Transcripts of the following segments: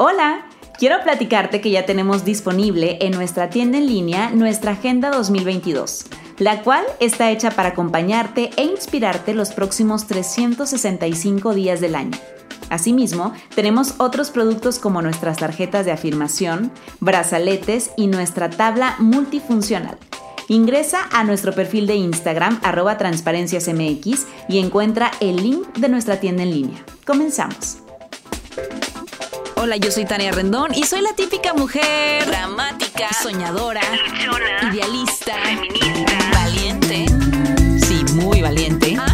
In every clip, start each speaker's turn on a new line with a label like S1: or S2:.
S1: Hola, quiero platicarte que ya tenemos disponible en nuestra tienda en línea nuestra Agenda 2022, la cual está hecha para acompañarte e inspirarte los próximos 365 días del año. Asimismo, tenemos otros productos como nuestras tarjetas de afirmación, brazaletes y nuestra tabla multifuncional. Ingresa a nuestro perfil de Instagram arroba transparenciasmx y encuentra el link de nuestra tienda en línea. Comenzamos. Hola, yo soy Tania Rendón y soy la típica mujer dramática, soñadora, idealista, feminista, valiente. Sí, muy valiente.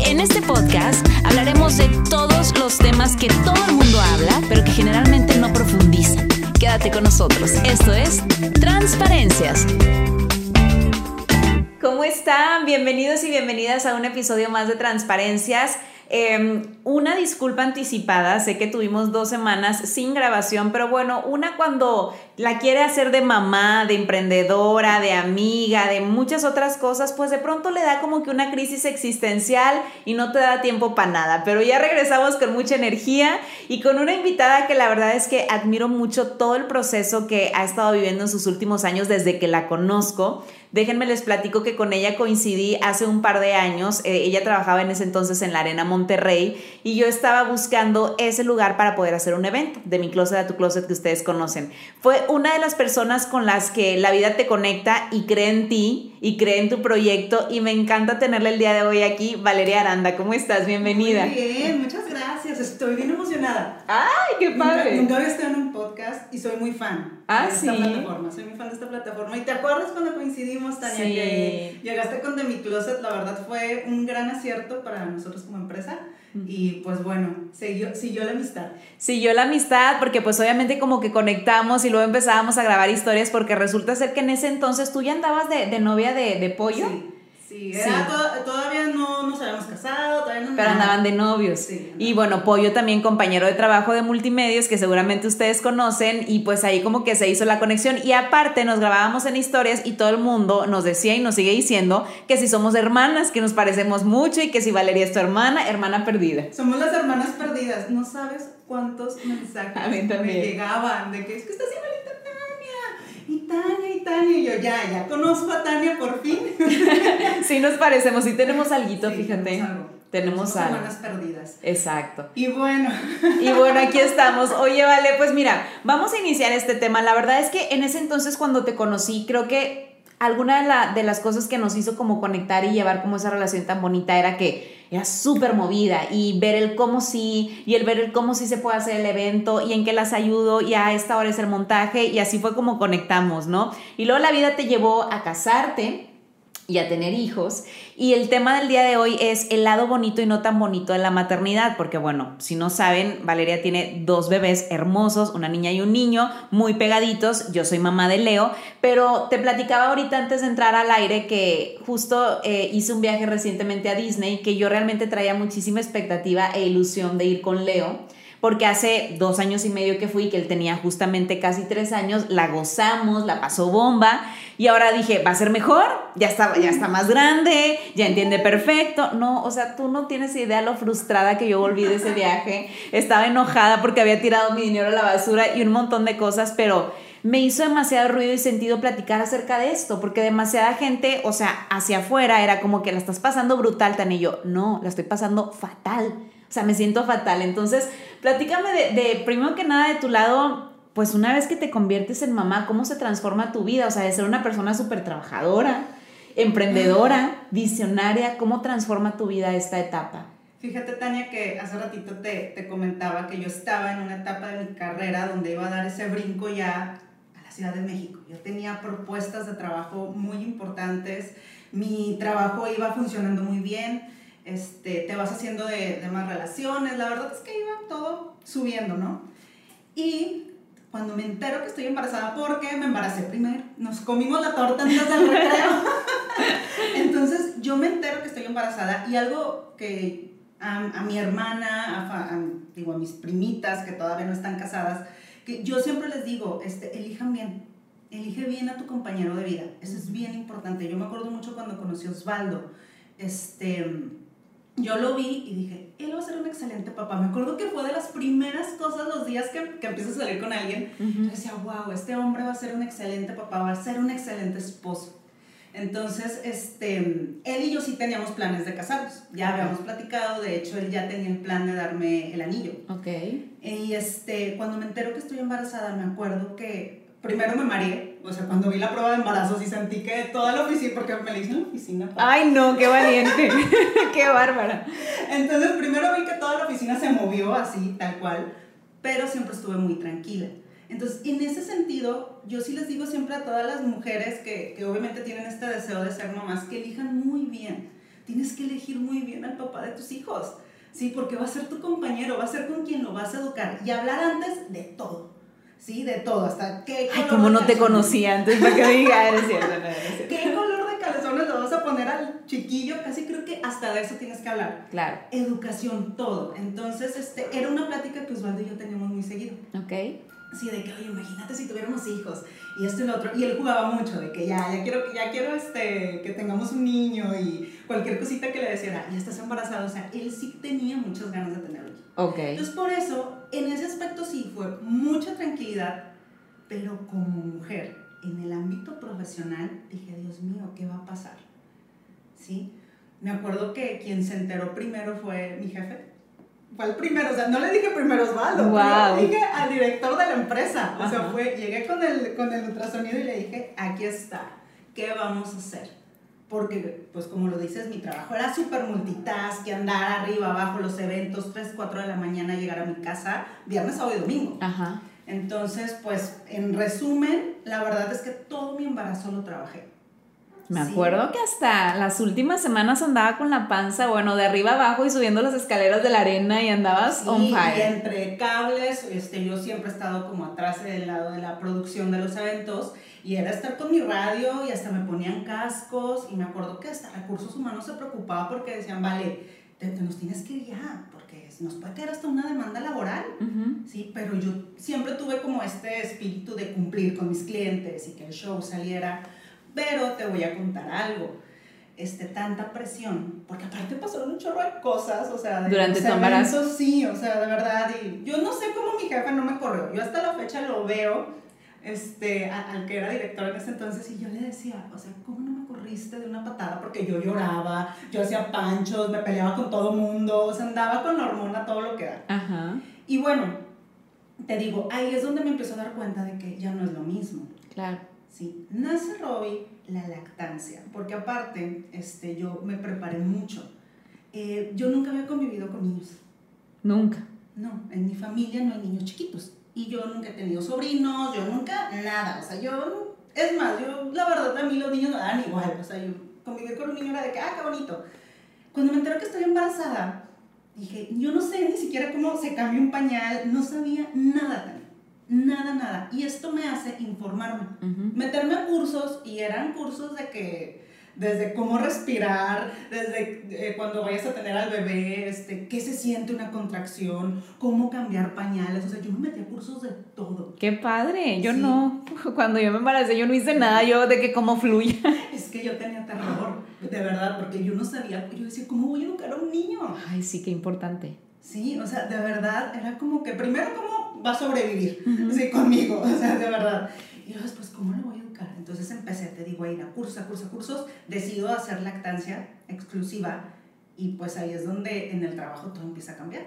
S1: En este podcast hablaremos de todos los temas que todo el mundo habla, pero que generalmente no profundizan. Quédate con nosotros. Esto es Transparencias. ¿Cómo están? Bienvenidos y bienvenidas a un episodio más de Transparencias. Em, una disculpa anticipada, sé que tuvimos dos semanas sin grabación, pero bueno, una cuando la quiere hacer de mamá, de emprendedora, de amiga, de muchas otras cosas, pues de pronto le da como que una crisis existencial y no te da tiempo para nada. Pero ya regresamos con mucha energía y con una invitada que la verdad es que admiro mucho todo el proceso que ha estado viviendo en sus últimos años desde que la conozco. Déjenme les platico que con ella coincidí hace un par de años. Eh, ella trabajaba en ese entonces en la Arena y yo estaba buscando ese lugar para poder hacer un evento de mi closet a tu closet que ustedes conocen. Fue una de las personas con las que la vida te conecta y cree en ti y cree en tu proyecto y me encanta tenerla el día de hoy aquí. Valeria Aranda, ¿cómo estás? Bienvenida.
S2: Muy bien, muchas gracias. Estoy bien emocionada.
S1: ¡Ay, qué padre!
S2: Nunca, había estado en un podcast y soy muy fan
S1: ah,
S2: de esta plataforma. Soy muy fan de esta plataforma. ¿Y te acuerdas cuando coincidimos, Tania?
S1: Sí.
S2: Que llegaste con The Mi Closet. La verdad fue un gran acierto para nosotros como empresa. Y pues bueno, siguió, siguió la amistad.
S1: Siguió la amistad porque pues obviamente como que conectamos y luego empezábamos a grabar historias porque resulta ser que en ese entonces tú ya andabas de, de novia de, de pollo.
S2: Sí. Sí, era to- todavía no nos habíamos casado, todavía no
S1: Pero andaban de novios.
S2: Sí,
S1: y bueno, Pollo también compañero de trabajo de multimedios que seguramente ustedes conocen y pues ahí como que se hizo la conexión y aparte nos grabábamos en historias y todo el mundo nos decía y nos sigue diciendo que si somos hermanas, que nos parecemos mucho y que si Valeria es tu hermana, hermana perdida.
S2: Somos las hermanas perdidas. No sabes cuántos mensajes
S1: A mí también.
S2: me llegaban de que es que estás igualita. Y Tania, y Tania. Y yo ya, ya conozco a Tania por fin.
S1: Sí nos parecemos, sí tenemos alguito,
S2: Sí,
S1: fíjate.
S2: Tenemos, algo.
S1: Tenemos
S2: Somos
S1: algo.
S2: hermanas perdidas.
S1: Exacto.
S2: Y bueno,
S1: Y bueno, aquí estamos. Oye, vale, pues mira, vamos a iniciar este tema. La verdad es que en ese entonces cuando te conocí, creo que alguna de, la- de las cosas que nos hizo como conectar y llevar como esa relación tan bonita era que era súper movida y ver el cómo sí y el ver el cómo sí se puede hacer el evento y en qué las ayudo y a esta hora es el montaje y así fue como conectamos, ¿no? Y luego la vida te llevó a casarte y a tener hijos. Y el tema del día de hoy es el lado bonito y no tan bonito de la maternidad, porque bueno, si no saben, Valeria tiene dos bebés hermosos, una niña y un niño, muy pegaditos, yo soy mamá de Leo, pero te platicaba ahorita antes de entrar al aire que justo eh, hice un viaje recientemente a Disney, que yo realmente traía muchísima expectativa e ilusión de ir con Leo porque hace dos años y medio que fui, que él tenía justamente casi tres años, la gozamos, la pasó bomba, y ahora dije, va a ser mejor, ya está, ya está más grande, ya entiende perfecto. No, o sea, tú no tienes idea lo frustrada que yo volví de ese viaje. Estaba enojada porque había tirado mi dinero a la basura y un montón de cosas, pero me hizo demasiado ruido y sentido platicar acerca de esto, porque demasiada gente, o sea, hacia afuera era como que la estás pasando brutal, tan y yo, no, la estoy pasando fatal. O sea, me siento fatal. Entonces, platícame de, de, primero que nada, de tu lado, pues una vez que te conviertes en mamá, ¿cómo se transforma tu vida? O sea, de ser una persona súper trabajadora, emprendedora, visionaria, ¿cómo transforma tu vida esta etapa?
S2: fíjate Tania que hace ratito te, te comentaba que yo estaba en una etapa de mi carrera donde iba a dar ese brinco ya a la Ciudad de México. Yo tenía propuestas de trabajo muy importantes, mi trabajo iba funcionando muy bien, este, te vas haciendo de, más relaciones, la verdad es que iba todo subiendo, ¿no? Y cuando me entero que estoy embarazada, porque me embaracé primero, nos comimos la torta antes del recreo. Entonces yo me entero que estoy embarazada y algo que a, mi hermana, a, digo, a mis primitas que todavía no están casadas, que yo siempre les digo, este, elijan bien, elige bien a tu compañero de vida, eso es bien importante. Yo me acuerdo mucho cuando conocí a Osvaldo, este, yo lo vi y dije, él va a ser un excelente papá. Me acuerdo que fue de las primeras cosas los días que, que empiezo a salir con alguien, yo decía, wow, este hombre va a ser un excelente papá, va a ser un excelente esposo. Entonces, este, él y yo sí teníamos planes de casarnos. Ya habíamos platicado, de hecho, él ya tenía el plan de darme el anillo.
S1: Ok.
S2: Y este, cuando me entero que estoy embarazada, me acuerdo que primero me mareé. O sea, cuando vi la prueba de embarazo, sí sentí que toda la oficina, porque me la hice en la oficina.
S1: Ay, no, qué valiente. qué bárbara.
S2: Entonces, primero vi que toda la oficina se movió así, tal cual, pero siempre estuve muy tranquila. Entonces, en ese sentido, yo sí les digo siempre a todas las mujeres que, que, obviamente tienen este deseo de ser mamás, que elijan muy bien. Tienes que elegir muy bien al papá de tus hijos, ¿sí? Porque va a ser tu compañero, va a ser con quien lo vas a educar. Y hablar antes de todo, ¿sí? De todo, hasta qué
S1: Ay, como no te conocía antes, para que diga, eres cierto, no, eres
S2: cierto. ¿Qué color de calzones le vas a poner al chiquillo? Casi creo que hasta de eso tienes que hablar.
S1: Claro.
S2: Educación, todo. Entonces, este, era una plática que Osvaldo y yo teníamos muy seguido.
S1: Ok
S2: Sí, de que, oye, imagínate si tuviéramos hijos y esto y lo otro. Y él jugaba mucho de que ya, ya quiero, ya quiero este, que tengamos un niño y cualquier cosita que le decía, ya estás embarazado. O sea, él sí tenía muchas ganas de tenerlo.
S1: Ok.
S2: Entonces, por eso, en ese aspecto sí fue mucha tranquilidad, pero como mujer, en el ámbito profesional, dije, Dios mío, ¿qué va a pasar? ¿Sí? Me acuerdo que quien se enteró primero fue mi jefe fue el primero, o sea, no le dije primero Osvaldo,
S1: wow.
S2: le dije al director de la empresa. O sea, fue, llegué con el, con el ultrasonido y le dije, aquí está, ¿qué vamos a hacer? Porque, pues como lo dices, mi trabajo era súper multitask, y andar arriba, abajo, los eventos, 3, 4 de la mañana, llegar a mi casa, viernes, sábado y domingo.
S1: Ajá.
S2: Entonces, pues, en resumen, la verdad es que todo mi embarazo lo trabajé.
S1: Me acuerdo que hasta las últimas semanas andaba con la panza, bueno, de arriba abajo y subiendo las escaleras de la arena y andabas
S2: sí,
S1: on fire.
S2: Y entre cables, este, yo siempre he estado como atrás del lado de la producción de los eventos y era estar con mi radio y hasta me ponían cascos y me acuerdo que hasta recursos humanos se preocupaba porque decían, vale, te, te nos tienes que ir ya, porque nos puede caer hasta una demanda laboral,
S1: uh -huh.
S2: ¿sí? Pero yo siempre tuve como este espíritu de cumplir con mis clientes y que el show saliera pero te voy a contar algo. Este, tanta presión, porque aparte pasaron un chorro de cosas, o sea, de
S1: durante tu embarazo.
S2: Sí, o sea, de verdad, y yo no sé cómo mi jefe no me corrió, yo hasta la fecha lo veo, este, al que era director en ese entonces, y yo le decía, o sea, ¿cómo no me corriste de una patada? Porque yo lloraba, yo hacía panchos, me peleaba con todo mundo, o sea, andaba con la hormona, todo lo que da.
S1: Ajá.
S2: Y bueno, te digo, ahí es donde me empezó a dar cuenta de que ya no es lo mismo.
S1: Claro.
S2: Sí, nace Robbie la lactancia, porque aparte este, yo me preparé mucho. Eh, yo nunca había convivido con niños.
S1: Nunca.
S2: No, en mi familia no hay niños chiquitos. Y yo nunca he tenido sobrinos, yo nunca, nada. O sea, yo, es más, yo, la verdad, a mí los niños me dan igual. O sea, yo convivir con un niño era de que, ah, qué bonito. Cuando me enteré que estoy embarazada, dije, yo no sé ni siquiera cómo se cambia un pañal, no sabía nada también. Nada, nada. Y esto me hace informarme.
S1: Uh -huh.
S2: Meterme a cursos y eran cursos de que desde cómo respirar, desde eh, cuando vayas a tener al bebé, este, qué se siente una contracción, cómo cambiar pañales, o sea, yo me metí a cursos de todo.
S1: Qué padre, yo sí. no, cuando yo me embaracé yo no hice nada, yo de que cómo fluye.
S2: Es que yo tenía terror, de verdad, porque yo no sabía, yo decía, ¿cómo voy a educar a un niño?
S1: Ay, sí, qué importante.
S2: Sí, o sea, de verdad, era como que primero, ¿cómo va a sobrevivir? Uh -huh. Sí, conmigo, o sea, de verdad. Y después, ¿cómo lo voy? Entonces empecé, te digo, a ir a cursos, a cursos, a cursos. Decido hacer lactancia exclusiva y pues ahí es donde en el trabajo todo empieza a cambiar.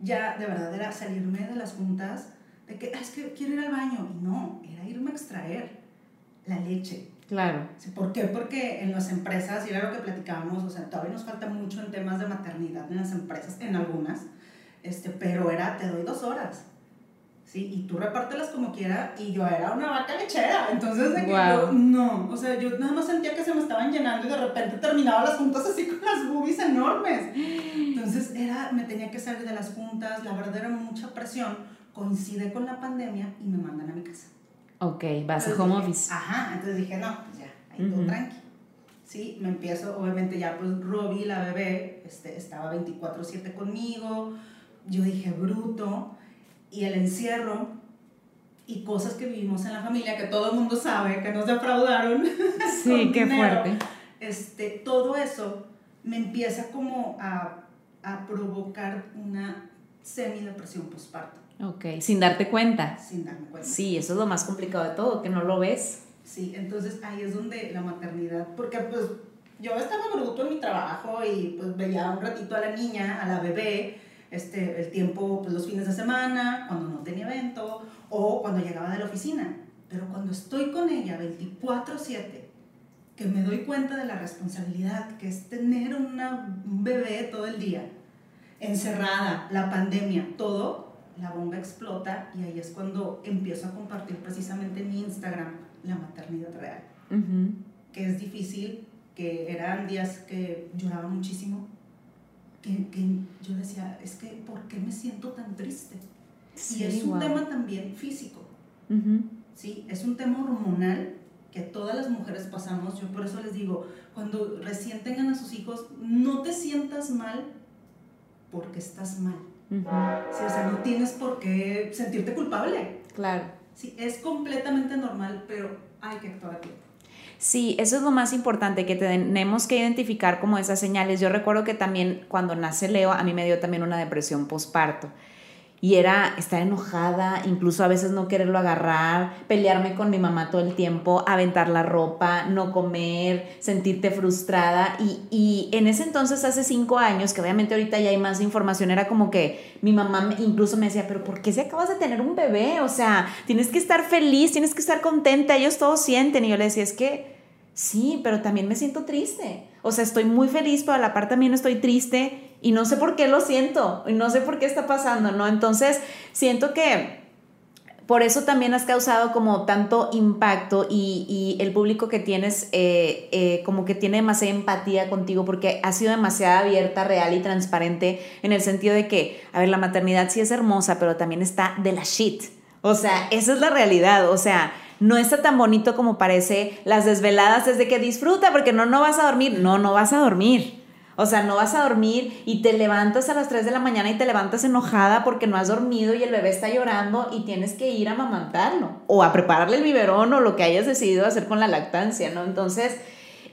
S2: Ya de verdad era salirme de las juntas de que, ah, es que quiero ir al baño. Y no, era irme a extraer la leche.
S1: Claro.
S2: ¿Por qué? Porque en las empresas, y era lo que platicábamos, o sea, todavía nos falta mucho en temas de maternidad en las empresas, en algunas, este, pero era, te doy dos horas. ¿Sí? Y tú repártelas como quiera, y yo era una vaca lechera, entonces de que
S1: wow.
S2: yo, no, o sea, yo nada más sentía que se me estaban llenando y de repente terminaba las juntas así con las boobies enormes. Entonces era, me tenía que salir de las juntas, la verdad era mucha presión, coincide con la pandemia y me mandan a mi casa.
S1: Ok, vas
S2: entonces
S1: a home
S2: dije,
S1: office.
S2: Ajá, entonces dije, no, pues ya, ahí todo
S1: Ujú.
S2: tranqui. Sí, me empiezo, obviamente ya pues Robbie, la bebé, este, estaba 24/7 conmigo, yo dije, bruto, y el encierro y cosas que vivimos en la familia que todo el mundo sabe que nos defraudaron.
S1: Sí, qué
S2: dinero,
S1: fuerte.
S2: Este, todo eso me empieza como a, a provocar una semi-depresión postparto.
S1: Ok, sin darte cuenta.
S2: Sin darme cuenta.
S1: Sí, eso es lo más complicado de todo, que no lo ves.
S2: Sí, entonces ahí es donde la maternidad, porque pues yo estaba bruto en mi trabajo y pues veía un ratito a la niña, a la bebé, este, el tiempo, pues los fines de semana, cuando no tenía evento o cuando llegaba de la oficina. Pero cuando estoy con ella 24/7, que me doy cuenta de la responsabilidad que es tener una, un bebé todo el día, encerrada, la pandemia, todo, la bomba explota y ahí es cuando empiezo a compartir precisamente en mi Instagram la maternidad real, que es difícil, que eran días que lloraba muchísimo, que, que, yo decía, es que, ¿por qué me siento tan triste? y es un tema también físico, ¿sí? Es un tema hormonal que todas las mujeres pasamos, yo por eso les digo, cuando recién tengan a sus hijos, no te sientas mal porque estás mal. sí, o sea, no tienes por qué sentirte culpable.
S1: Claro.
S2: Sí, es completamente normal, pero hay que actuar a tiempo.
S1: Sí, eso es lo más importante, que tenemos que identificar como esas señales. Yo recuerdo que también cuando nace Leo, a mí me dio también una depresión postparto y era estar enojada, incluso a veces no quererlo agarrar, pelearme con mi mamá todo el tiempo, aventar la ropa, no comer, sentirte frustrada. Y, y, en ese entonces, hace cinco años, que obviamente ahorita ya hay más información, era como que mi mamá incluso me decía, pero ¿por qué si acabas de tener un bebé? O sea, tienes que estar feliz, tienes que estar contenta, ellos todos sienten. Y yo le decía, es que sí, pero también me siento triste. O sea, estoy muy feliz, pero a la par también estoy triste y no sé por qué lo siento y no sé por qué está pasando, ¿no? Entonces, siento que por eso también has causado como tanto impacto y, el público que tienes eh, eh, como que tiene demasiada empatía contigo porque ha sido demasiado abierta, real y transparente en el sentido de que, a ver, la maternidad sí es hermosa, pero también está de la shit. O sea, esa es la realidad. O sea, no está tan bonito como parece. Las desveladas es de que disfruta porque no, no vas a dormir. No, no vas a dormir. O sea, no vas a dormir y te levantas a las 3 de la mañana y te levantas enojada porque no has dormido y el bebé está llorando y tienes que ir a amamantarlo o a prepararle el biberón o lo que hayas decidido hacer con la lactancia, ¿no? Entonces,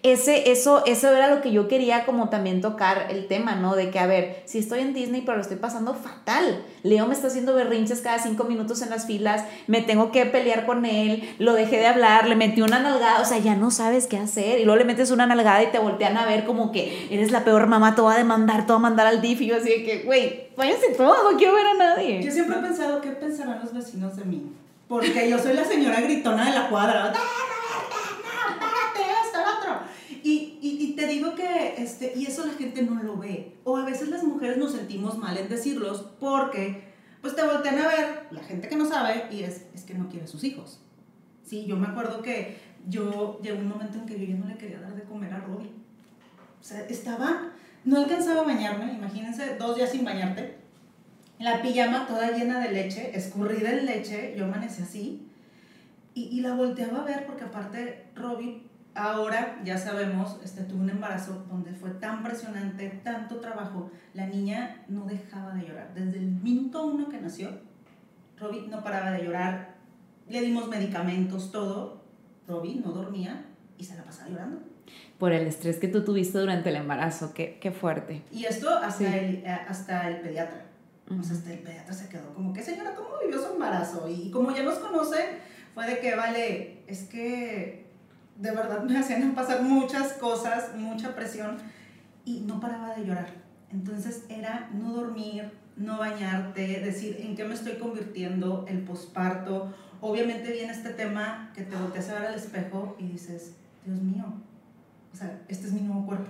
S1: ese, eso, eso era lo que yo quería como también tocar el tema, ¿no? De que, a ver, si estoy en Disney, pero lo estoy pasando fatal. Leo me está haciendo berrinches cada cinco minutos en las filas, me tengo que pelear con él, lo dejé de hablar, le metí una nalgada, o sea, ya no sabes qué hacer. Y luego le metes una nalgada y te voltean a ver como que eres la peor mamá, te voy a demandar, te voy a mandar al DIF. Y así de que, güey, váyanse todos, no quiero ver a nadie.
S2: Yo siempre he pensado, ¿qué pensarán los vecinos de mí? Porque yo soy la señora gritona de la cuadra. Y, te digo que, este, y eso la gente no lo ve. O a veces las mujeres nos sentimos mal en decirlos porque, pues te voltean a ver, la gente que no sabe, y es, es que no quiere a sus hijos. Sí, yo me acuerdo que yo llegó un momento en que yo ya no le quería dar de comer a Robbie. O sea, estaba, no alcanzaba a bañarme, imagínense, dos días sin bañarte. La pijama toda llena de leche, escurrida en leche, yo amanecí así. Y, y la volteaba a ver porque aparte Robbie ahora ya sabemos, este, tuve un embarazo donde fue tan presionante, tanto trabajo, la niña no dejaba de llorar. Desde el minuto uno que nació, Robbie no paraba de llorar, le dimos medicamentos, todo, Robbie no dormía y se la pasaba llorando.
S1: Por el estrés que tú tuviste durante el embarazo, qué, qué fuerte.
S2: Y esto hasta, el, eh, hasta el pediatra. O sea, hasta el pediatra se quedó como, ¿qué señora, cómo vivió su embarazo? Y como ya nos conoce, fue de que, vale, es que de verdad me hacían pasar muchas cosas, mucha presión y no paraba de llorar. Entonces era no dormir, no bañarte, decir en qué me estoy convirtiendo, el posparto. Obviamente viene este tema que te volteas a ver al espejo y dices, Dios mío, o sea, este es mi nuevo cuerpo.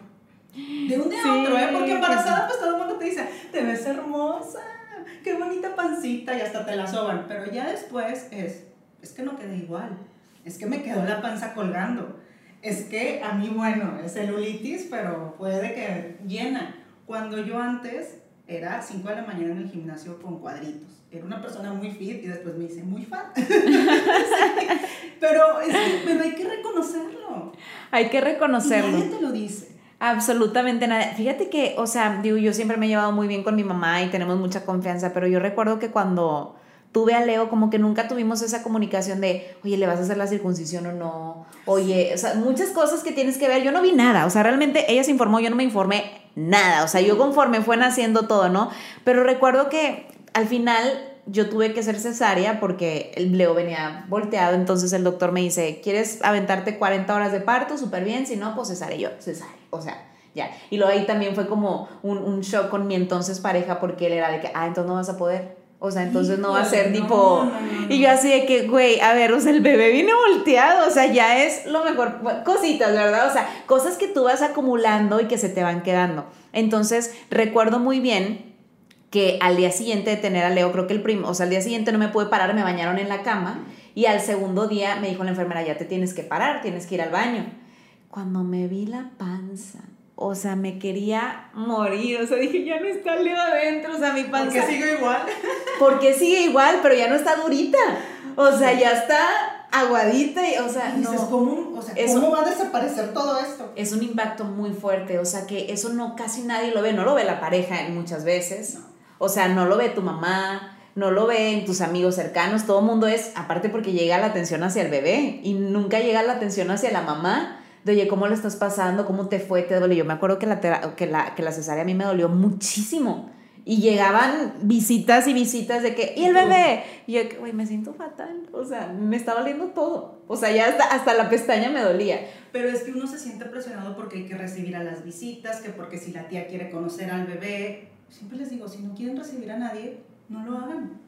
S2: De un día a otro, ¿eh? Porque embarazada pues todo el mundo te dice, te ves hermosa, qué bonita pancita y hasta te la soban. Pero ya después es, es que no queda igual es que me quedó la panza colgando. Es que a mí, bueno, es celulitis, pero puede que llena. Cuando yo antes era 5 de la mañana en el gimnasio con cuadritos. Era una persona muy fit y después me hice muy fat. pero, pero hay que reconocerlo.
S1: Hay que reconocerlo.
S2: Y nadie te lo dice.
S1: Absolutamente nada. Fíjate que, o sea, digo, yo siempre me he llevado muy bien con mi mamá y tenemos mucha confianza, pero yo recuerdo que cuando tuve a Leo como que nunca tuvimos esa comunicación de, oye, ¿le vas a hacer la circuncisión o no? Oye, o sea, muchas cosas que tienes que ver. Yo no vi nada, o sea, realmente ella se informó, yo no me informé nada, o sea, yo conforme fue naciendo todo, ¿no? Pero recuerdo que al final yo tuve que ser cesárea porque el Leo venía volteado, entonces el doctor me dice, ¿quieres aventarte 40 horas de parto? Súper bien, si no, pues cesárea. yo, cesárea, o sea, ya. Y luego ahí también fue como un, un shock con mi entonces pareja porque él era de que, ah, entonces no vas a poder. O sea, entonces no va a ser tipo... Y yo así de que, güey, a ver, o sea, el bebé viene volteado, o sea, ya es lo mejor. Cositas, ¿verdad? O sea, cosas que tú vas acumulando y que se te van quedando. Entonces, recuerdo muy bien que al día siguiente de tener a Leo, creo que el primo, o sea, al día siguiente no me pude parar, me bañaron en la cama y al segundo día me dijo la enfermera, ya te tienes que parar, tienes que ir al baño. Cuando me vi la panza, o sea, me quería morir, o sea, dije, ya no está Leo adentro, o sea, mi panza...
S2: ¿Por qué sigue igual?
S1: Porque sigue igual, pero ya no está durita, o sea, ya está aguadita y, o sea,
S2: no. ¿cómo, o sea, ¿cómo va a desaparecer todo esto?
S1: Es un impacto muy fuerte, o sea, que eso no, casi nadie lo ve, no lo ve la pareja muchas veces, o sea, no lo ve tu mamá, no lo ven tus amigos cercanos, todo el mundo es, aparte porque llega la atención hacia el bebé y nunca llega la atención hacia la mamá de oye, ¿cómo lo estás pasando? ¿Cómo te fue? ¿Te duele? Yo me acuerdo que la, que la, que la cesárea a mí me dolió muchísimo. Y llegaban visitas y visitas de que, ¿y el bebé? Y yo, güey, me siento fatal. O sea, me está doliendo todo. O sea, ya hasta, hasta la pestaña me dolía.
S2: Pero es que uno se siente presionado porque hay que recibir a las visitas, que porque si la tía quiere conocer al bebé. Siempre les digo, si no quieren recibir a nadie, no lo hagan.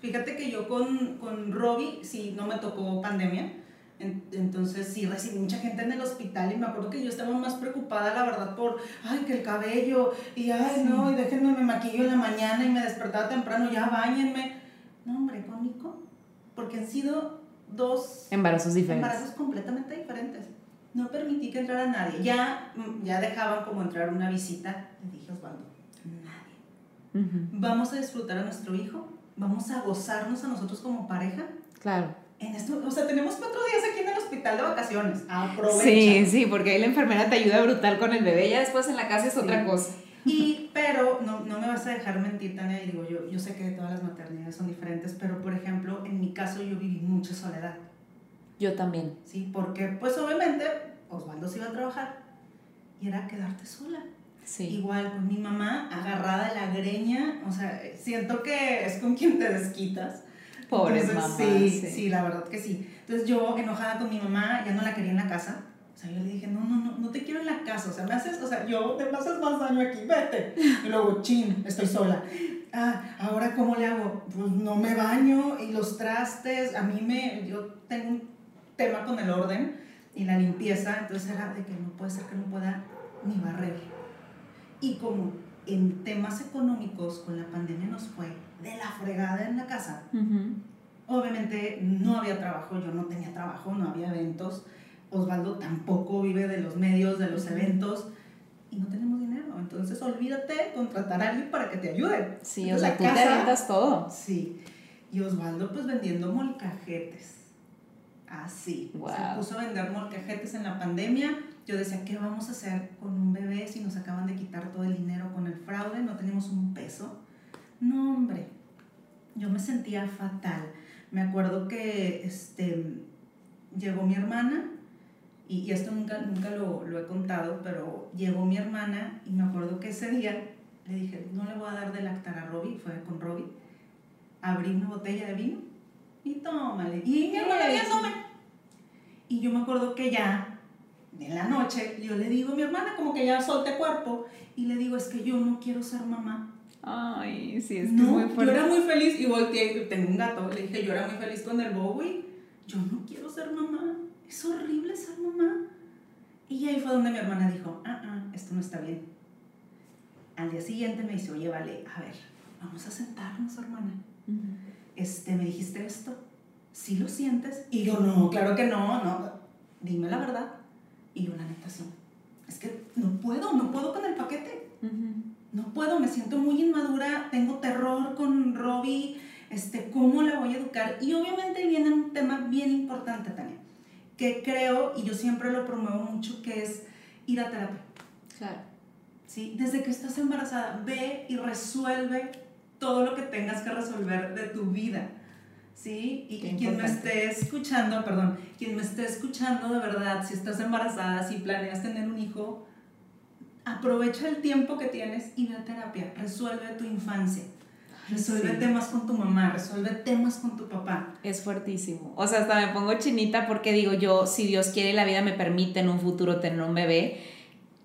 S2: Fíjate que yo con, con Robbie, si no me tocó pandemia, entonces sí, recibí mucha gente en el hospital y me acuerdo que yo estaba más preocupada, la verdad, por, ay, que el cabello, y ay, no, y déjenme, me maquillo en la mañana y me despertaba temprano, ya bañenme. No, hombre, cónico, porque han sido dos
S1: embarazos diferentes.
S2: Embarazos completamente diferentes. No permití que entrara nadie. Ya, mm, ya dejaban como entrar una visita. Le dije, Osvaldo, nadie. Vamos a disfrutar a nuestro hijo, vamos a gozarnos a nosotros como pareja.
S1: Claro
S2: en esto, o sea, tenemos cuatro días aquí en el hospital de vacaciones. Aprovecha.
S1: Sí, sí, porque ahí la enfermera te ayuda brutal con el bebé, ya después en la casa es otra cosa.
S2: Y, pero, no, no me vas a dejar mentir, Tania, y digo, yo, yo sé que todas las maternidades son diferentes, pero por ejemplo, en mi caso yo viví mucha soledad.
S1: Yo también.
S2: Sí, porque pues obviamente Osvaldo se iba a trabajar y era quedarte sola. Sí. Igual con mi mamá agarrada de la greña, o sea, siento que es con quien te desquitas
S1: Pobre mamá.
S2: Sí, sí, la verdad que sí. Entonces yo, enojada con mi mamá, ya no la quería en la casa. O sea, yo le dije, no, no, no, no te quiero en la casa. O sea, me haces, o sea, yo te haces más daño aquí, vete. Y luego, chin, estoy sola. Ah, ahora, ¿cómo le hago? Pues no me baño y los trastes. A mí me, yo tengo un tema con el orden y la limpieza. Entonces era de que no puede ser que no pueda ni barrer. Y como en temas económicos con la pandemia nos fue de la fregada en la casa. Obviamente no había trabajo, yo no tenía trabajo, no había eventos. Osvaldo tampoco vive de los medios, de los eventos y no tenemos dinero. Entonces olvídate contratar a alguien para que te ayude.
S1: Sí, o sea, tú te todo.
S2: Sí. Y Osvaldo pues vendiendo molcajetes. Así. Se puso a vender molcajetes en la pandemia. Yo decía, ¿qué vamos a hacer con un bebé si nos acaban de quitar todo el dinero con el fraude? No tenemos un peso. No, hombre, yo me sentía fatal. Me acuerdo que este, llegó mi hermana, y, esto nunca, nunca lo, lo, he contado, pero llegó mi hermana y me acuerdo que ese día le dije, no le voy a dar de lactar a Robbie, fue con Robbie. Abrí una botella de vino y tómale. Y mi hermana viéndome. Y yo me acuerdo que ya, en la noche, yo le digo a mi hermana como que ya solte cuerpo y le digo, es que yo no quiero ser mamá
S1: Ay, sí, es que
S2: muy fuerte. Yo era muy feliz y volteé, tengo un gato, le dije, yo era muy feliz con el Bowie. Yo no quiero ser mamá, es horrible ser mamá. Y ahí fue donde mi hermana dijo, ah, ah, esto no está bien. Al día siguiente me dice, oye, vale, a ver, vamos a sentarnos, hermana. este, me dijiste esto, ¿sí lo sientes? Y yo, no, claro que no, no, dime la verdad. Y yo, la neta, sí. Es que no puedo, no puedo con el paquete no puedo, me siento muy inmadura, tengo terror con Robbie, este, ¿cómo la voy a educar? Y obviamente viene un tema bien importante también, que creo, y yo siempre lo promuevo mucho, que es ir a terapia.
S1: Claro.
S2: ¿Sí? Desde que estás embarazada, ve y resuelve todo lo que tengas que resolver de tu vida. ¿Sí? Y quien me esté escuchando, perdón, quien me esté escuchando de verdad, si estás embarazada, si planeas tener un hijo, aprovecha el tiempo que tienes y ve a terapia, resuelve tu infancia. Resuelve temas con tu mamá, resuelve temas con tu papá.
S1: Es fuertísimo. O sea, hasta me pongo chinita porque digo yo, si Dios quiere y la vida me permite en un futuro tener un bebé,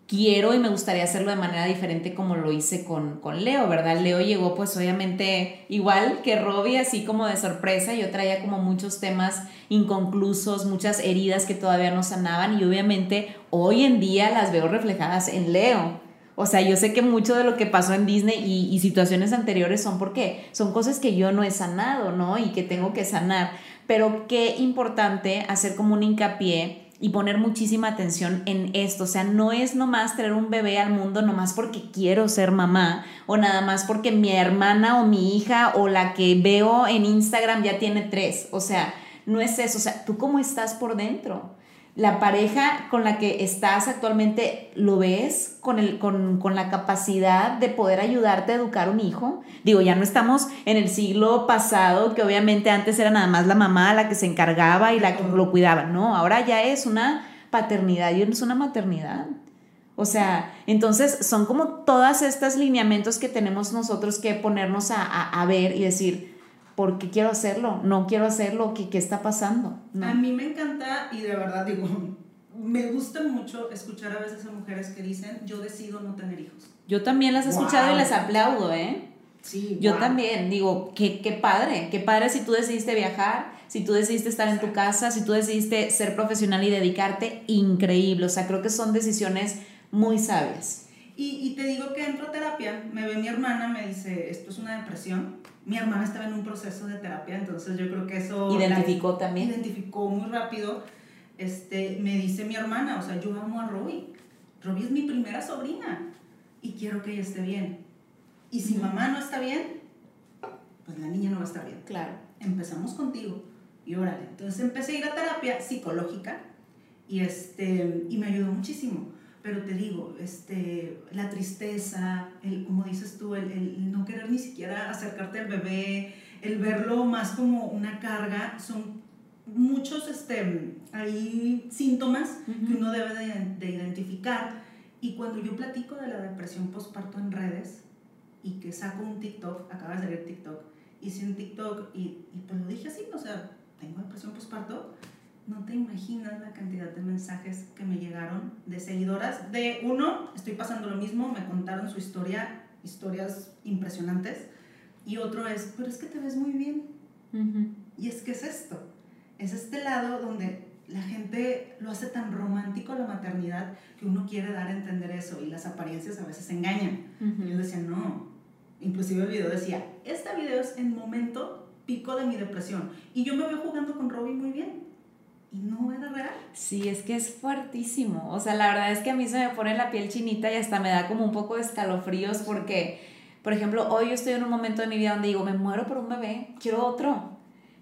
S1: quiero y me gustaría hacerlo de manera diferente como lo hice con, con Leo, ¿verdad? Leo llegó pues obviamente igual que Robbie, así como de sorpresa. Yo traía como muchos temas inconclusos, muchas heridas que todavía no sanaban y obviamente hoy en día las veo reflejadas en Leo. O sea, yo sé que mucho de lo que pasó en Disney y, y, situaciones anteriores son porque son cosas que yo no he sanado, ¿no? Y que tengo que sanar. Pero qué importante hacer como un hincapié y poner muchísima atención en esto. O sea, no es nomás traer un bebé al mundo nomás porque quiero ser mamá o nada más porque mi hermana o mi hija o la que veo en Instagram ya tiene tres. O sea, no es eso. O sea, tú cómo estás por dentro la pareja con la que estás actualmente lo ves con, el, con, la capacidad de poder ayudarte a educar un hijo. Digo, ya no estamos en el siglo pasado, que obviamente antes era nada más la mamá la que se encargaba y la que lo cuidaba. No, ahora ya es una paternidad y es una maternidad. O sea, entonces son como todas estas lineamientos que tenemos nosotros que ponernos a, a ver y decir, porque quiero hacerlo, no quiero hacerlo, ¿qué, qué está pasando?
S2: A mí me encanta y de verdad digo, me gusta mucho escuchar a veces a mujeres que dicen, yo decido no tener hijos.
S1: Yo también las he escuchado y les aplaudo, ¿eh?
S2: Sí,
S1: Yo también digo, qué, qué padre, qué padre si tú decidiste viajar, si tú decidiste estar en tu casa, si tú decidiste ser profesional y dedicarte, increíble. O sea, creo que son decisiones muy sabias.
S2: Y, y te digo que entro a terapia, me ve mi hermana, me dice, esto es una depresión mi hermana estaba en un proceso de terapia, entonces yo creo que eso...
S1: Identificó también.
S2: Identificó muy rápido. Este, me dice mi hermana, o sea, yo amo a Robbie. Robbie es mi primera sobrina y quiero que ella esté bien. Y si mamá no está bien, pues la niña no va a estar bien.
S1: Claro.
S2: Empezamos contigo y órale. Entonces empecé a ir a terapia psicológica y, este, y me ayudó muchísimo pero te digo, este, la tristeza, el, como dices tú, el, el, no querer ni siquiera acercarte al bebé, el verlo más como una carga, son muchos este, hay síntomas que uno debe de, de, identificar. Y cuando yo platico de la depresión postparto en redes y que saco un TikTok, acabas de ver TikTok, hice un TikTok y, y pues lo dije así, o sea, tengo depresión postparto, no te imaginas la cantidad de mensajes que me llegaron de seguidoras. De uno, estoy pasando lo mismo, me contaron su historia, historias impresionantes. Y otro es, pero es que te ves muy bien. Y es que es esto, es este lado donde la gente lo hace tan romántico la maternidad que uno quiere dar a entender eso y las apariencias a veces engañan. Y yo decía, no. Inclusive el video decía, este video es en momento pico de mi depresión. Y yo me veo jugando con Robbie muy bien y no era real.
S1: Sí, es que es fuertísimo. O sea, la verdad es que a mí se me pone la piel chinita y hasta me da como un poco de escalofríos porque, por ejemplo, hoy yo estoy en un momento de mi vida donde digo, me muero por un bebé, quiero otro.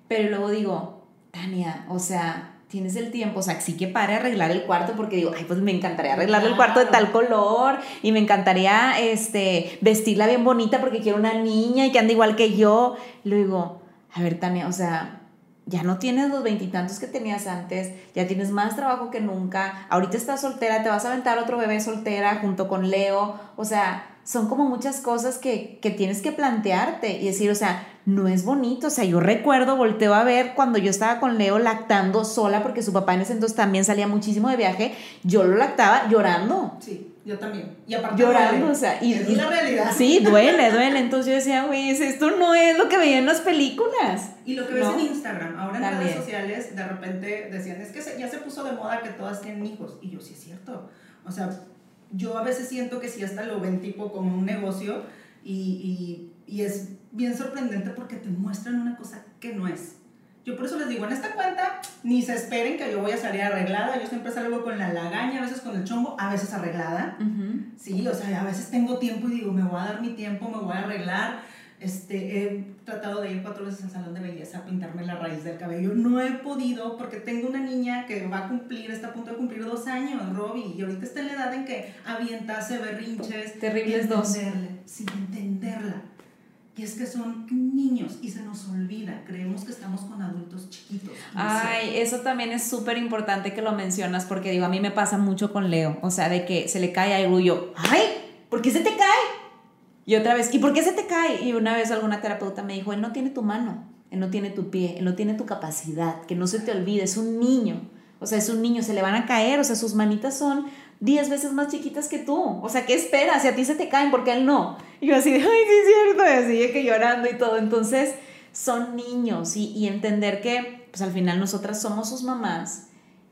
S1: Pero luego digo, Tania, o sea, tienes el tiempo, o sea, sí que pare arreglar el cuarto porque digo, ay, pues me encantaría arreglar el cuarto de tal color y me encantaría este, vestirla bien bonita porque quiero una niña y que ande igual que yo. Luego digo, a ver, Tania, o sea, ya no tienes los veintitantos que tenías antes, ya tienes más trabajo que nunca, ahorita estás soltera, te vas a aventar otro bebé soltera junto con Leo, o sea, son como muchas cosas que, que tienes que plantearte y decir, o sea, no es bonito, o sea, yo recuerdo, volteo a ver cuando yo estaba con Leo lactando sola, porque su papá en ese entonces también salía muchísimo de viaje, yo lo lactaba llorando.
S2: Sí. Yo también. Y aparte
S1: Llorando, o sea, y,
S2: es la realidad.
S1: Sí, duele, duele. Entonces yo decía, güey, esto no es lo que veía en las películas.
S2: Y lo que ves en Instagram, ahora en redes sociales, de repente decían, es que ya se puso de moda que todas tienen hijos. Y yo, sí es cierto. O sea, yo a veces siento que sí hasta lo ven tipo como un negocio y, y, y es bien sorprendente porque te muestran una cosa que no es. Yo por eso les digo, en esta cuenta ni se esperen que yo voy a salir arreglada. Yo siempre salgo con la lagaña, a veces con el chombo, a veces arreglada. Sí, o sea, a veces tengo tiempo y digo, me voy a dar mi tiempo, me voy a arreglar. Este, he tratado de ir cuatro veces al salón de belleza a pintarme la raíz del cabello. No he podido porque tengo una niña que va a cumplir, está a punto de cumplir dos años, Robbie, y ahorita está en la edad en que avientase berrinches.
S1: Terribles dos.
S2: Sin entenderla. Y es que son niños y se nos olvida, creemos que estamos con adultos chiquitos.
S1: Ay, eso también es súper importante que lo mencionas porque digo, a mí me pasa mucho con Leo, o sea, de que se le cae algo y yo, ay, ¿por qué se te cae? Y otra vez, ¿y por qué se te cae? Y una vez alguna terapeuta me dijo, él no tiene tu mano, él no tiene tu pie, él no tiene tu capacidad, que no se te olvide, es un niño. O sea, es un niño, se le van a caer, o sea, sus manitas son 10 veces más chiquitas que tú. O sea, ¿qué esperas? Si a ti se te caen, ¿por qué a él no? Y yo así de, ay, sí es cierto, y así que llorando y todo. Entonces, son niños y, y entender que, pues al final nosotras somos sus mamás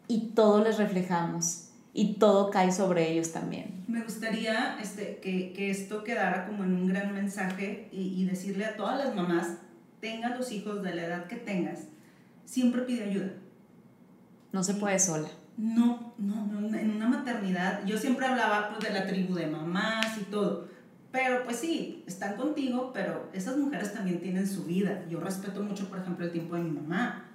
S1: y todo les reflejamos y todo cae sobre ellos también.
S2: Me gustaría este, que, que esto quedara como en un gran mensaje y, y, decirle a todas las mamás, tengan los hijos de la edad que tengas, siempre pide ayuda.
S1: No se puede sola.
S2: No, no, no, en una maternidad, yo siempre hablaba pues, de la tribu de mamás y todo, pero pues sí, están contigo, pero esas mujeres también tienen su vida. Yo respeto mucho, por ejemplo, el tiempo de mi mamá.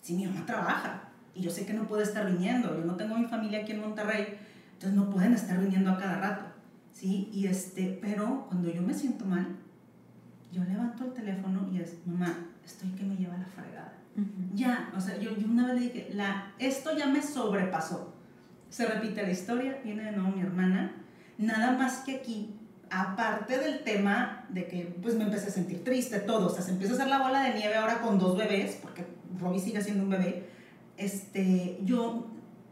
S2: Si mi mamá trabaja, y yo sé que no puede estar viniendo, yo no tengo mi familia aquí en Monterrey, entonces no pueden estar viniendo a cada rato, ¿sí? Y este, pero cuando yo me siento mal, yo levanto el teléfono y es, mamá, estoy que me lleva la fregada. Uh -huh. Ya, o sea, yo, yo, una vez le dije, la, esto ya me sobrepasó. Se repite la historia, viene de nuevo mi hermana, nada más que aquí, aparte del tema de que pues me empecé a sentir triste, todo, o sea, se empieza a hacer la bola de nieve ahora con dos bebés, porque Robbie sigue siendo un bebé, este, yo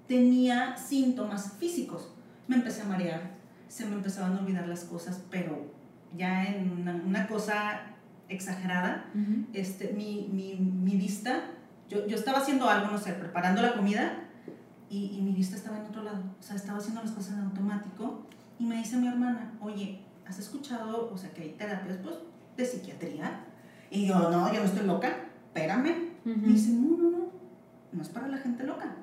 S2: tenía síntomas físicos. Me empecé a marear, se me empezaban a olvidar las cosas, pero ya en una, una cosa exagerada, uh -huh. este, mi, mi, mi, vista, yo, yo estaba haciendo algo, no sé, preparando la comida y, y, mi vista estaba en otro lado, o sea, estaba haciendo las cosas en automático y me dice mi hermana, oye, ¿has escuchado, o sea, que hay terapias pues, de psiquiatría? Y yo, no, yo no estoy loca, espérame. Uh -huh. Me dice, no, no, no, no es para la gente loca.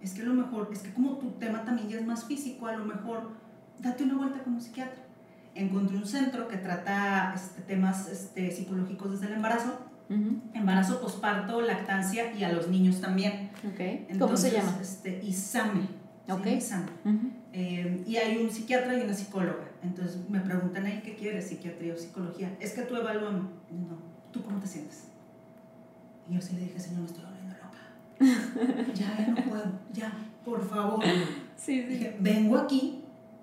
S2: Es que a lo mejor, es que como tu tema también ya es más físico, a lo mejor date una vuelta con un psiquiatra. Encontré un centro que trata este, temas este, psicológicos desde el embarazo, uh -huh. embarazo, posparto, lactancia y a los niños también.
S1: Okay. Entonces, ¿Cómo se llama?
S2: Este, ISAME.
S1: Okay.
S2: ISAME. Uh -huh. Eh, y hay un psiquiatra y una psicóloga. Entonces me preguntan ahí qué quieres, psiquiatría o psicología. Es que tú evalúame. No, ¿tú cómo te sientes? Y yo sí le dije, señor, me estoy ya, ya no puedo, ya, por favor.
S1: Sí, sí.
S2: Dije, vengo aquí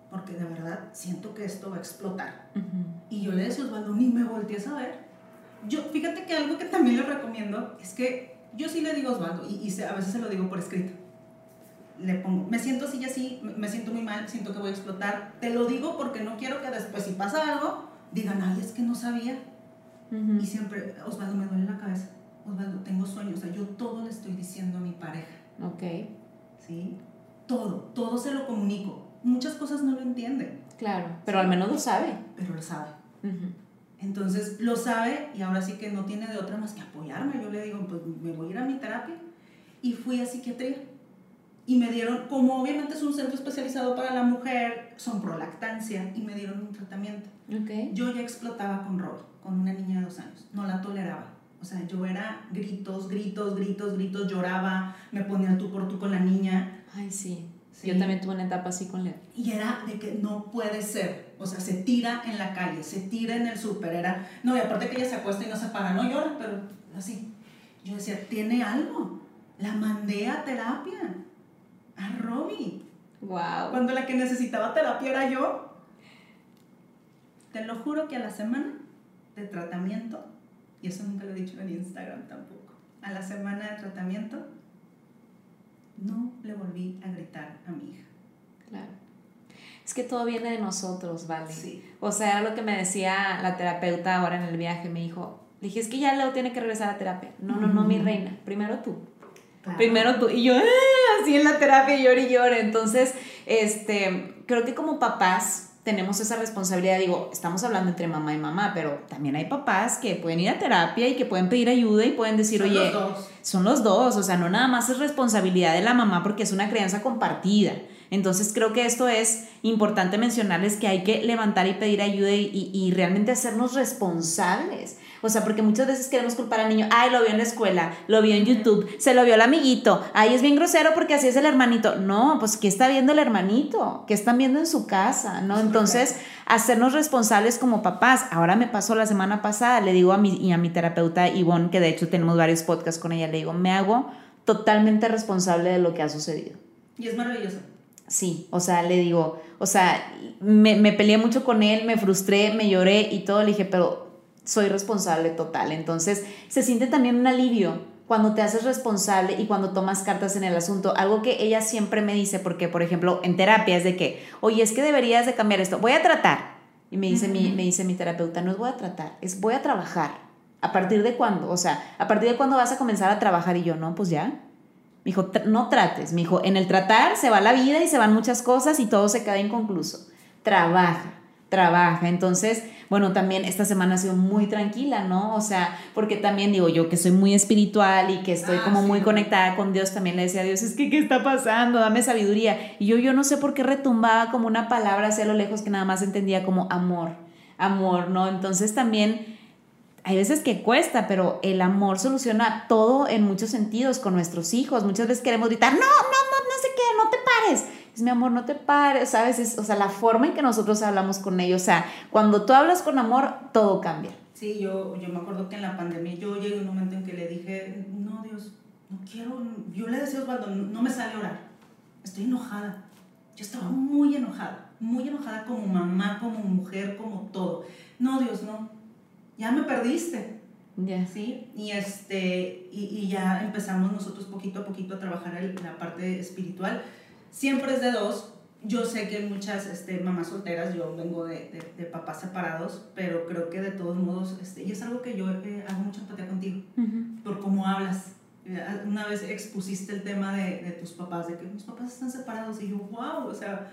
S2: porque de verdad siento que esto va a explotar. Uh -huh. Y yo le decía, Osvaldo, ni me voltees a ver. Yo, fíjate que algo que también le recomiendo es que yo sí le digo a Osvaldo, y, y a veces se lo digo por escrito. Le pongo, me siento así y así, me, siento muy mal, siento que voy a explotar. Te lo digo porque no quiero que después, si pasa algo, digan, ay, es que no sabía. Uh -huh. Y siempre, Osvaldo, me duele la cabeza Osvaldo, tengo sueños, o sea, yo todo le estoy diciendo a mi pareja.
S1: Ok.
S2: ¿Sí? Todo, todo se lo comunico. Muchas cosas no lo entienden.
S1: Claro, pero ¿sí? al menos lo sabe.
S2: Pero lo sabe. Uh -huh. Entonces, lo sabe y ahora sí que no tiene de otra más que apoyarme. Yo le digo, pues me voy a ir a mi terapia. Y fui a psiquiatría. Y me dieron, como obviamente es un centro especializado para la mujer, son prolactancia, y me dieron un tratamiento.
S1: Okay.
S2: Yo ya explotaba con Rob, con una niña de dos años. No la toleraba o sea, yo era gritos, gritos, gritos, gritos, lloraba, me ponía tú por tú con la niña.
S1: Ay, sí. sí. Yo también tuve una etapa así con Leo.
S2: Y era de que no puede ser. O sea, se tira en la calle, se tira en el súper. Era, no, y aparte que ella se acuesta y no se para, no llora, pero así. Yo decía, tiene algo. La mandé a terapia. A Robbie.
S1: Wow.
S2: Cuando la que necesitaba terapia era yo. Te lo juro que a la semana de tratamiento y eso nunca lo he dicho en Instagram tampoco, a la semana de tratamiento, no le volví a gritar a mi hija.
S1: Claro. Es que todo viene de nosotros, ¿vale?
S2: Sí.
S1: O sea, era lo que me decía la terapeuta ahora en el viaje, me dijo, le dije, es que ya Leo tiene que regresar a terapia. No, no, no, mi reina, primero tú. Claro. Primero tú. Y yo, ¡Ah! así en la terapia, llore y llore. Entonces, este, creo que como papás, tenemos esa responsabilidad, digo, estamos hablando entre mamá y mamá, pero también hay papás que pueden ir a terapia y que pueden pedir ayuda y pueden decir,
S2: son
S1: oye,
S2: los dos.
S1: son los dos, o sea, no nada más es responsabilidad de la mamá porque es una crianza compartida. Entonces creo que esto es importante mencionarles que hay que levantar y pedir ayuda y, y, y realmente hacernos responsables. O sea, porque muchas veces queremos culpar al niño, ay, lo vio en la escuela, lo vio en YouTube, se lo vio el amiguito, ay, es bien grosero porque así es el hermanito. No, pues, ¿qué está viendo el hermanito? ¿Qué están viendo en su casa? ¿No? Entonces, hacernos responsables como papás. Ahora me pasó la semana pasada, le digo a mi, y a mi terapeuta Ivonne, que de hecho tenemos varios podcasts con ella, le digo, me hago totalmente responsable de lo que ha sucedido.
S2: Y es maravilloso.
S1: Sí, o sea, le digo, o sea, me, me peleé mucho con él, me frustré, me lloré y todo, le dije, pero soy responsable total. Entonces, se siente también un alivio cuando te haces responsable y cuando tomas cartas en el asunto. Algo que ella siempre me dice, porque, por ejemplo, en terapia es de que, oye, es que deberías de cambiar esto, voy a tratar. Y me dice, mi, me dice mi terapeuta, no es voy a tratar, es voy a trabajar. ¿A partir de cuándo? O sea, ¿a partir de cuándo vas a comenzar a trabajar? Y yo, no, pues ya. Me dijo, no trates. Me dijo, en el tratar se va la vida y se van muchas cosas y todo se queda inconcluso. Trabaja, trabaja. Entonces, bueno, también esta semana ha sido muy tranquila, ¿no? O sea, porque también digo yo que soy muy espiritual y que estoy ah, como muy conectada con Dios, también le decía a Dios, es que, ¿qué está pasando? Dame sabiduría. Y yo, yo no sé por qué retumbaba como una palabra hacia lo lejos que nada más entendía como amor, amor, ¿no? Entonces también hay veces que cuesta, pero el amor soluciona todo en muchos sentidos con nuestros hijos. Muchas veces queremos gritar, no, no, no, no sé qué, no te pares es mi amor, no te pares, ¿sabes? o sea, la forma en que nosotros hablamos con ellos, o sea, cuando tú hablas con amor, todo cambia.
S2: Sí, yo, yo me acuerdo que en la pandemia yo llegué a un momento en que le dije, no, Dios, no quiero, yo le decía a Osvaldo, no, me sale orar, estoy enojada. Yo estaba muy enojada, muy enojada como mamá, como mujer, como todo. No, Dios, no, ya me perdiste. Ya. ¿Sí? Y, este, y, y, ya empezamos nosotros poquito a poquito a trabajar en la parte espiritual siempre es de dos. Yo sé que hay muchas este, mamás solteras, yo vengo de, de, papás separados, pero creo que de todos modos, este, y es algo que yo eh, hago mucha empatía contigo, por cómo hablas. Eh, una vez expusiste el tema de, de, tus papás, de que mis papás están separados, y yo, wow, o sea,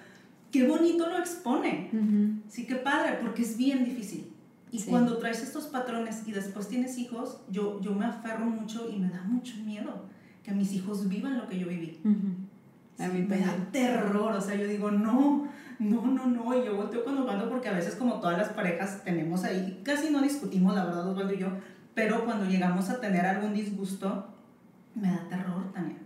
S2: qué bonito lo expone. Sí, qué padre, porque es bien difícil. Y cuando traes estos patrones y después tienes hijos, yo, yo me aferro mucho y me da mucho miedo que mis hijos vivan lo que yo viví. A mí me da terror, o sea, yo digo, no, no, no, no, y yo volteo cuando Osvaldo porque a veces como todas las parejas tenemos ahí, casi no discutimos, la verdad, Osvaldo y yo, pero cuando llegamos a tener algún disgusto, me da terror también,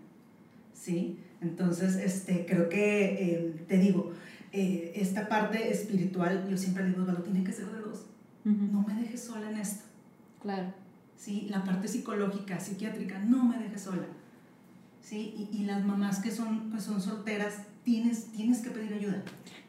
S2: ¿sí? Entonces, este, creo que, eh, te digo, eh, esta parte espiritual, yo siempre digo, Osvaldo, tiene que ser de dos, no me dejes sola en esto. Claro. Sí, la parte psicológica, psiquiátrica, no me dejes sola ¿sí? Y, y, las mamás que son, que son solteras, tienes, tienes que pedir ayuda.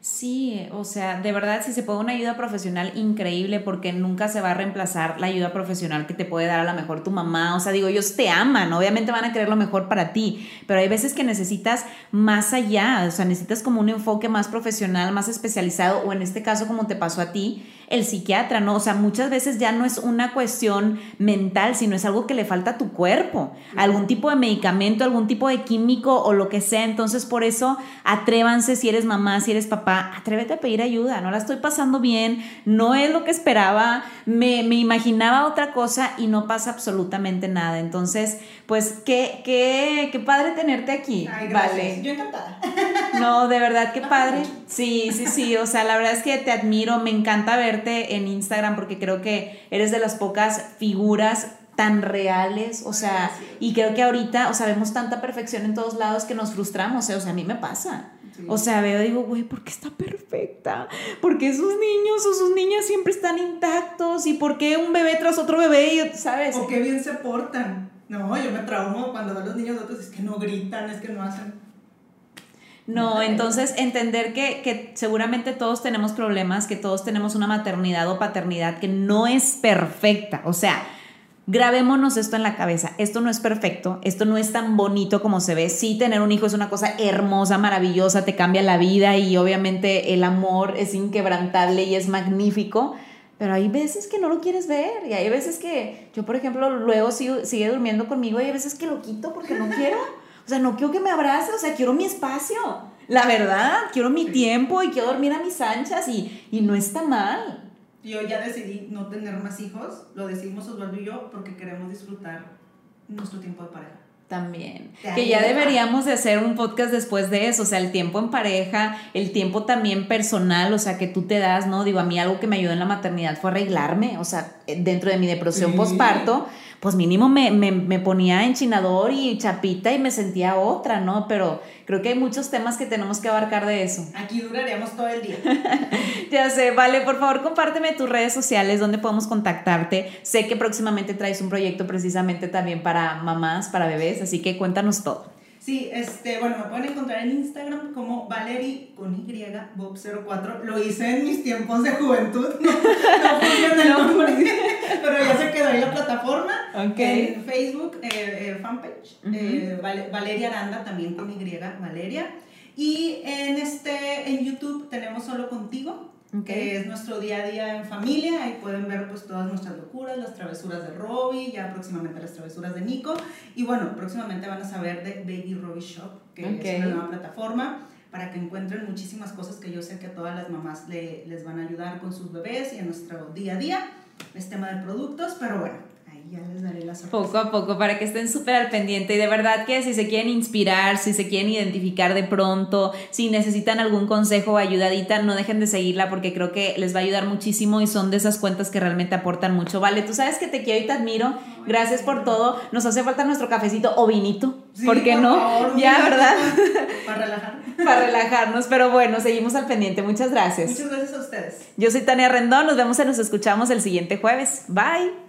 S1: Sí, o sea, de verdad, si se puede una ayuda profesional, increíble, porque nunca se va a reemplazar la ayuda profesional que te puede dar a lo mejor tu mamá. O sea, digo, ellos te aman, obviamente van a querer lo mejor para ti, pero hay veces que necesitas más allá, o sea, necesitas como un enfoque más profesional, más especializado, o en este caso, como te pasó a ti, el psiquiatra, ¿no? O sea, muchas veces ya no es una cuestión mental, sino es algo que le falta a tu cuerpo, algún tipo de medicamento, algún tipo de químico o lo que sea. Entonces, por eso, atrévanse si eres mamá, si eres papá, atrévete a pedir ayuda, no la estoy pasando bien, no es lo que esperaba, me, imaginaba otra cosa y no pasa absolutamente nada. Entonces, pues, qué, qué, qué padre tenerte aquí.
S2: Ay, Vale. Yo encantada.
S1: No, de verdad, qué padre. Sí, sí, sí, o sea, la verdad es que te admiro, me encanta ver en Instagram porque creo que eres de las pocas figuras tan reales, o sea, y creo que ahorita, o sea, vemos tanta perfección en todos lados que nos frustramos, ¿eh? o sea, a mí me pasa. O sea, veo y digo, güey, ¿por qué está perfecta? ¿Por qué sus niños o sus niñas siempre están intactos? ¿Y por qué un bebé tras otro bebé, sabes?
S2: O qué bien se portan. No, yo me traumo cuando veo a los niños otros, es que no gritan, es que no hacen
S1: no, entonces entender que, que, seguramente todos tenemos problemas, que todos tenemos una maternidad o paternidad que no es perfecta. O sea, grabémonos esto en la cabeza. Esto no es perfecto, esto no es tan bonito como se ve. Sí, tener un hijo es una cosa hermosa, maravillosa, te cambia la vida y obviamente el amor es inquebrantable y es magnífico. Pero hay veces que no lo quieres ver y hay veces que yo, por ejemplo, luego sigue durmiendo conmigo y hay veces que lo quito porque no quiero. O sea, no quiero que me abrace, o sea, quiero mi espacio. La verdad, quiero mi tiempo y quiero dormir a mis anchas y, y no está mal.
S2: Yo ya decidí no tener más hijos, lo decidimos Osvaldo y yo porque queremos disfrutar nuestro tiempo de pareja.
S1: También. Que ya deberíamos de hacer un podcast después de eso, o sea, el tiempo en pareja, el tiempo también personal, o sea, que tú te das, ¿no? Digo, a mí algo que me ayudó en la maternidad fue arreglarme, o sea, dentro de mi depresión postparto pues mínimo me, me, ponía enchinador y chapita y me sentía otra, ¿no? Pero creo que hay muchos temas que tenemos que abarcar de eso.
S2: Aquí duraríamos todo el día.
S1: ya sé, vale, por favor compárteme tus redes sociales, donde podemos contactarte. Sé que próximamente traes un proyecto precisamente también para mamás, para bebés, así que cuéntanos todo.
S2: Sí, este, bueno, me pueden encontrar en Instagram como Valerie con Y, Bob04. Lo hice en mis tiempos de juventud, no, no funciona el nombre, pero ya se quedó ahí la plataforma.
S1: Okay.
S2: En Facebook, eh, eh, fanpage, eh, Valeria Aranda, también con Y, Valeria. Y en, este, en YouTube tenemos Solo Contigo, que es nuestro día a día en familia. Ahí pueden ver pues todas nuestras locuras, las travesuras de Robbie, ya próximamente las travesuras de Nico. Y bueno, próximamente van a saber de Baby Robbie Shop, que es una nueva plataforma para que encuentren muchísimas cosas que yo sé que a todas las mamás le, les van a ayudar con sus bebés y en nuestro día a día. Es tema de productos, pero bueno, ya les daré la sorpresa.
S1: Poco a poco, para que estén súper al pendiente. Y de verdad que si se quieren inspirar, si se quieren identificar de pronto, si necesitan algún consejo o ayudadita, no dejen de seguirla porque creo que les va a ayudar muchísimo y son de esas cuentas que realmente aportan mucho. Vale, tú sabes que te quiero y te admiro. Gracias por todo. Nos hace falta nuestro cafecito o vinito. ¿Por qué no? ya, ¿verdad?
S2: Para relajarnos.
S1: Para relajarnos. Pero bueno, seguimos al pendiente. Muchas gracias.
S2: Muchas gracias a ustedes.
S1: Yo soy Tania Rendón. Nos vemos y nos escuchamos el siguiente jueves. Bye.